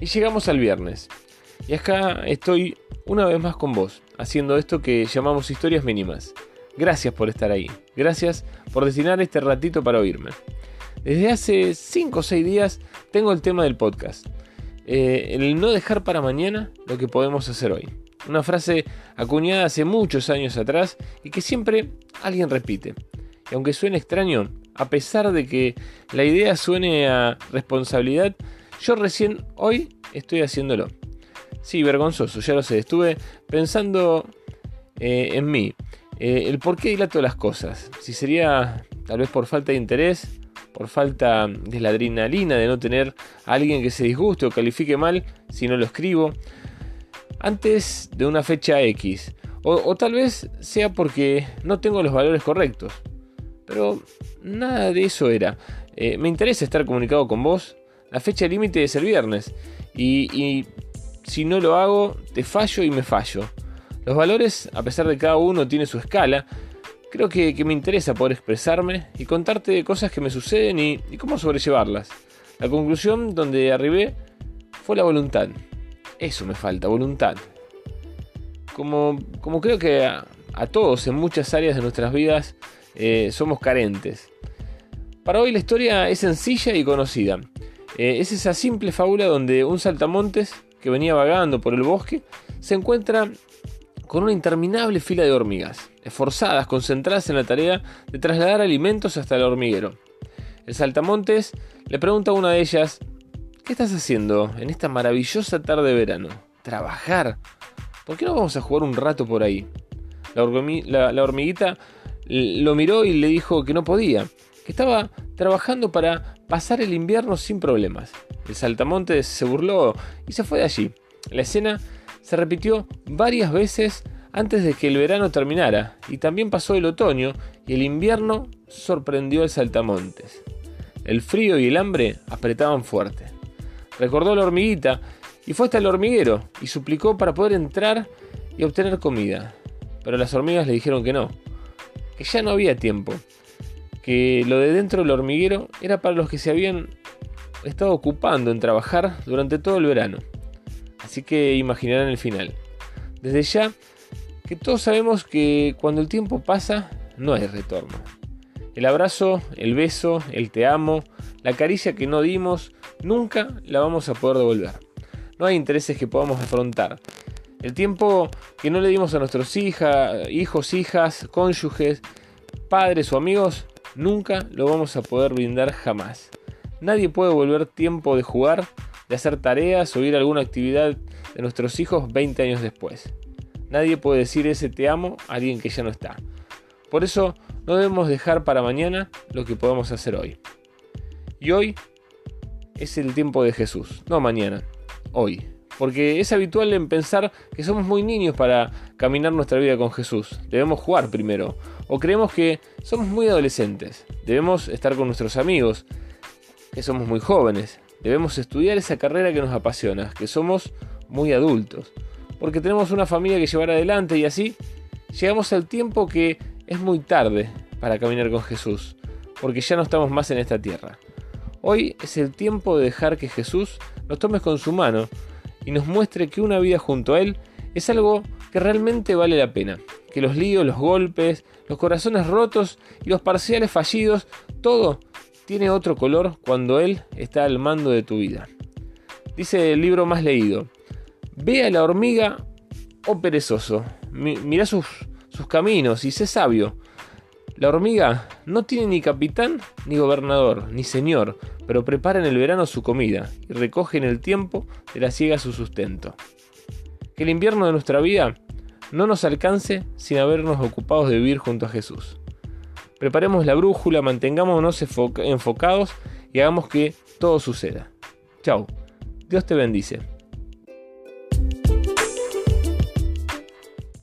Y llegamos al viernes. Y acá estoy una vez más con vos, haciendo esto que llamamos historias mínimas. Gracias por estar ahí. Gracias por destinar este ratito para oírme. Desde hace 5 o 6 días tengo el tema del podcast. Eh, el no dejar para mañana lo que podemos hacer hoy. Una frase acuñada hace muchos años atrás y que siempre alguien repite. Y aunque suene extraño, a pesar de que la idea suene a responsabilidad, yo recién hoy estoy haciéndolo. Sí, vergonzoso, ya lo sé. Estuve pensando eh, en mí. Eh, el por qué dilato las cosas. Si sería tal vez por falta de interés, por falta de la adrenalina de no tener a alguien que se disguste o califique mal si no lo escribo. Antes de una fecha X. O, tal vez sea porque no tengo los valores correctos. Pero nada de eso era. Eh, me interesa estar comunicado con vos. La fecha límite es el viernes. y si no lo hago, te fallo y me fallo. Los valores, a pesar de cada uno tiene su escala, creo que, me interesa poder expresarme y contarte cosas que me suceden y, cómo sobrellevarlas. La conclusión donde arribé fue la voluntad. Eso me falta, voluntad. Como, como creo que a, todos en muchas áreas de nuestras vidas eh, somos carentes. Para hoy la historia es sencilla y conocida. Eh, es esa simple fábula donde un saltamontes que venía vagando por el bosque, se encuentra con una interminable fila de hormigas, esforzadas, concentradas en la tarea de trasladar alimentos hasta el hormiguero. El saltamontes le pregunta a una de ellas, ¿qué estás haciendo en esta maravillosa tarde de verano? ¿Trabajar? ¿Por qué no vamos a jugar un rato por ahí? La, la hormiguita lo miró y le dijo que no podía, que estaba trabajando para pasar el invierno sin problemas. El saltamontes se burló y se fue de allí. La escena se repitió varias veces antes de que el verano terminara, y también pasó el otoño y el invierno sorprendió al saltamontes. El frío y el hambre apretaban fuerte. Recordó la hormiguita y fue hasta el hormiguero y suplicó para poder entrar y obtener comida. Pero las hormigas le dijeron que no, que ya no había tiempo, que lo de dentro del hormiguero era para los que se habían estado ocupando en trabajar durante todo el verano. Así que imaginarán el final. Desde ya que todos sabemos que cuando el tiempo pasa no hay retorno. El abrazo, el beso, el te amo, la caricia que no dimos, nunca la vamos a poder devolver. No hay intereses que podamos afrontar. El tiempo que no le dimos a nuestros hija, hijos, hijas, cónyuges, padres o amigos, nunca lo vamos a poder brindar jamás. Nadie puede volver tiempo de jugar, de hacer tareas o ir a alguna actividad de nuestros hijos 20 años después. Nadie puede decir ese te amo a alguien que ya no está. Por eso no debemos dejar para mañana lo que podemos hacer hoy. Y hoy es el tiempo de Jesús, no mañana, hoy. Porque es habitual en pensar que somos muy niños para caminar nuestra vida con Jesús. Debemos jugar primero. O creemos que somos muy adolescentes. Debemos estar con nuestros amigos, que somos muy jóvenes. Debemos estudiar esa carrera que nos apasiona, que somos muy adultos. Porque tenemos una familia que llevar adelante y así llegamos al tiempo que es muy tarde para caminar con Jesús. Porque ya no estamos más en esta tierra. Hoy es el tiempo de dejar que Jesús nos tome con su mano y nos muestre que una vida junto a Él es algo que realmente vale la pena. Que los líos, los golpes, los corazones rotos y los parciales fallidos, todo tiene otro color cuando Él está al mando de tu vida. Dice el libro más leído, ve a la hormiga, oh perezoso, mira sus, sus caminos y sé sabio. La hormiga no tiene ni capitán, ni gobernador, ni señor, pero prepara en el verano su comida y recoge en el tiempo de la siega su sustento. Que el invierno de nuestra vida no nos alcance sin habernos ocupado de vivir junto a Jesús. Preparemos la brújula, mantengámonos enfocados y hagamos que todo suceda. Chao. Dios te bendice.